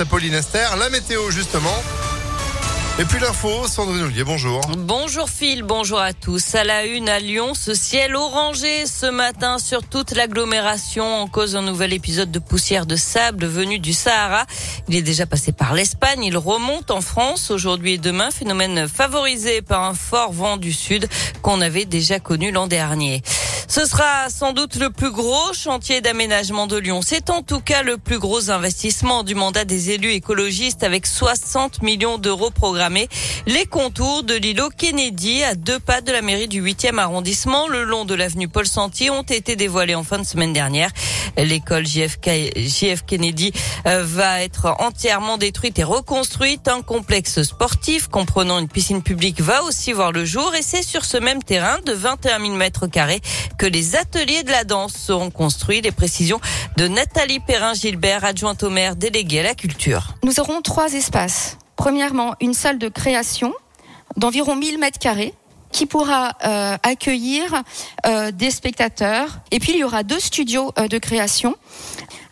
à Pauline. La météo, justement. Et puis l'info, Sandrine Ollier, bonjour. Bonjour Phil, bonjour à tous. À la une à Lyon, ce ciel orangé ce matin sur toute l'agglomération en cause d'un nouvel épisode de poussière de sable venu du Sahara. Il est déjà passé par l'Espagne, il remonte en France aujourd'hui et demain, phénomène favorisé par un fort vent du sud qu'on avait déjà connu l'an dernier. Ce sera sans doute le plus gros chantier d'aménagement de Lyon. C'est en tout cas le plus gros investissement du mandat des élus écologistes avec 60 millions d'euros programmés. Les contours de l'îlot Kennedy à deux pas de la mairie du 8e arrondissement le long de l'avenue Paul Santier ont été dévoilés en fin de semaine dernière. L'école JFK, JF Kennedy euh, va être entièrement détruite et reconstruite. Un complexe sportif comprenant une piscine publique va aussi voir le jour et c'est sur ce même terrain de 21 000 mètres carrés que les ateliers de la danse seront construits. Les précisions de Nathalie Perrin-Gilbert, adjointe au maire déléguée à la culture. Nous aurons trois espaces. Premièrement, une salle de création d'environ 1000 mètres carrés qui pourra euh, accueillir euh, des spectateurs. Et puis il y aura deux studios euh, de création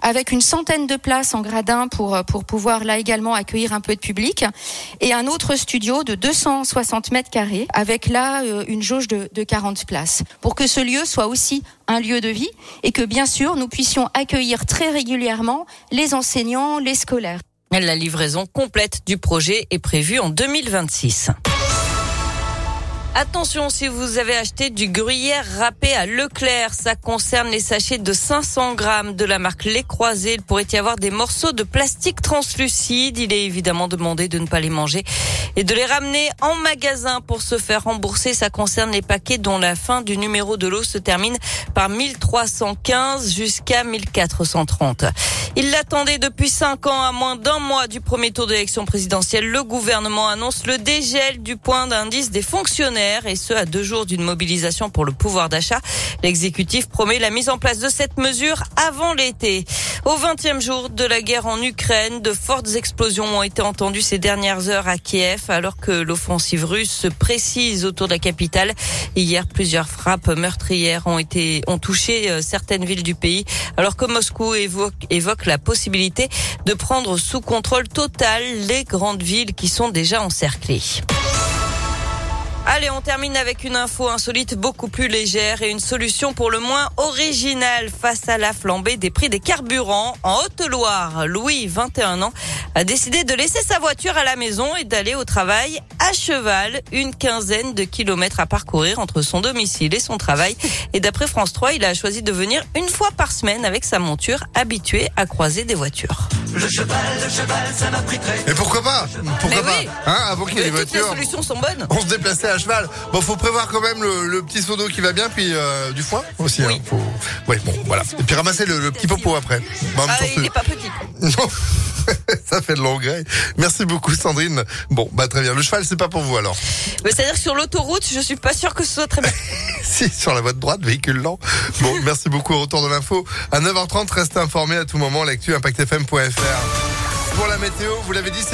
avec une centaine de places en gradin pour, pour pouvoir là également accueillir un peu de public et un autre studio de 260 mètres carrés avec là une jauge de, de 40 places pour que ce lieu soit aussi un lieu de vie et que bien sûr nous puissions accueillir très régulièrement les enseignants, les scolaires. La livraison complète du projet est prévue en 2026. Attention, si vous avez acheté du gruyère râpé à Leclerc, ça concerne les sachets de 500 grammes de la marque Les Croisés. Il pourrait y avoir des morceaux de plastique translucide. Il est évidemment demandé de ne pas les manger et de les ramener en magasin pour se faire rembourser. Ça concerne les paquets dont la fin du numéro de l'eau se termine par 1315 jusqu'à 1430. Il l'attendait depuis cinq ans, à moins d'un mois du premier tour d'élection présidentielle. Le gouvernement annonce le dégel du point d'indice des fonctionnaires et ce à deux jours d'une mobilisation pour le pouvoir d'achat. L'exécutif promet la mise en place de cette mesure avant l'été. Au 20e jour de la guerre en Ukraine, de fortes explosions ont été entendues ces dernières heures à Kiev alors que l'offensive russe se précise autour de la capitale. Hier, plusieurs frappes meurtrières ont été ont touché euh, certaines villes du pays alors que Moscou évoque, évoque la possibilité de prendre sous contrôle total les grandes villes qui sont déjà encerclées. Allez, on termine avec une info insolite beaucoup plus légère et une solution pour le moins originale face à la flambée des prix des carburants. En Haute-Loire, Louis, 21 ans, a décidé de laisser sa voiture à la maison et d'aller au travail à cheval, une quinzaine de kilomètres à parcourir entre son domicile et son travail. Et d'après France 3, il a choisi de venir une fois par semaine avec sa monture habituée à croiser des voitures. Le cheval, le cheval, ça m'a pris très. Et pourquoi pas Pourquoi pas Hein Avant qu'il y ait des voitures. Les solutions sont bonnes. On se déplaçait à cheval. Bon, faut prévoir quand même le, le petit seau d'eau qui va bien, puis euh, du foin aussi. Oui. Hein, faut... Ouais, bon, voilà. Et puis ramasser le, le petit popo après. Même Ah, il n'est pas petit. Non, ça fait de l'engrais. Merci beaucoup, Sandrine. Bon, bah très bien. Le cheval, c'est pas pour vous alors. Mais C'est-à-dire que sur l'autoroute, je suis pas sûre que ce soit très bien. Si, sur la voie de droite, véhicule lent. Bon, merci beaucoup au retour de l'info. À 9h30, restez informés à tout moment, l'actu impactfm.fr. Pour la météo, vous l'avez dit, c'est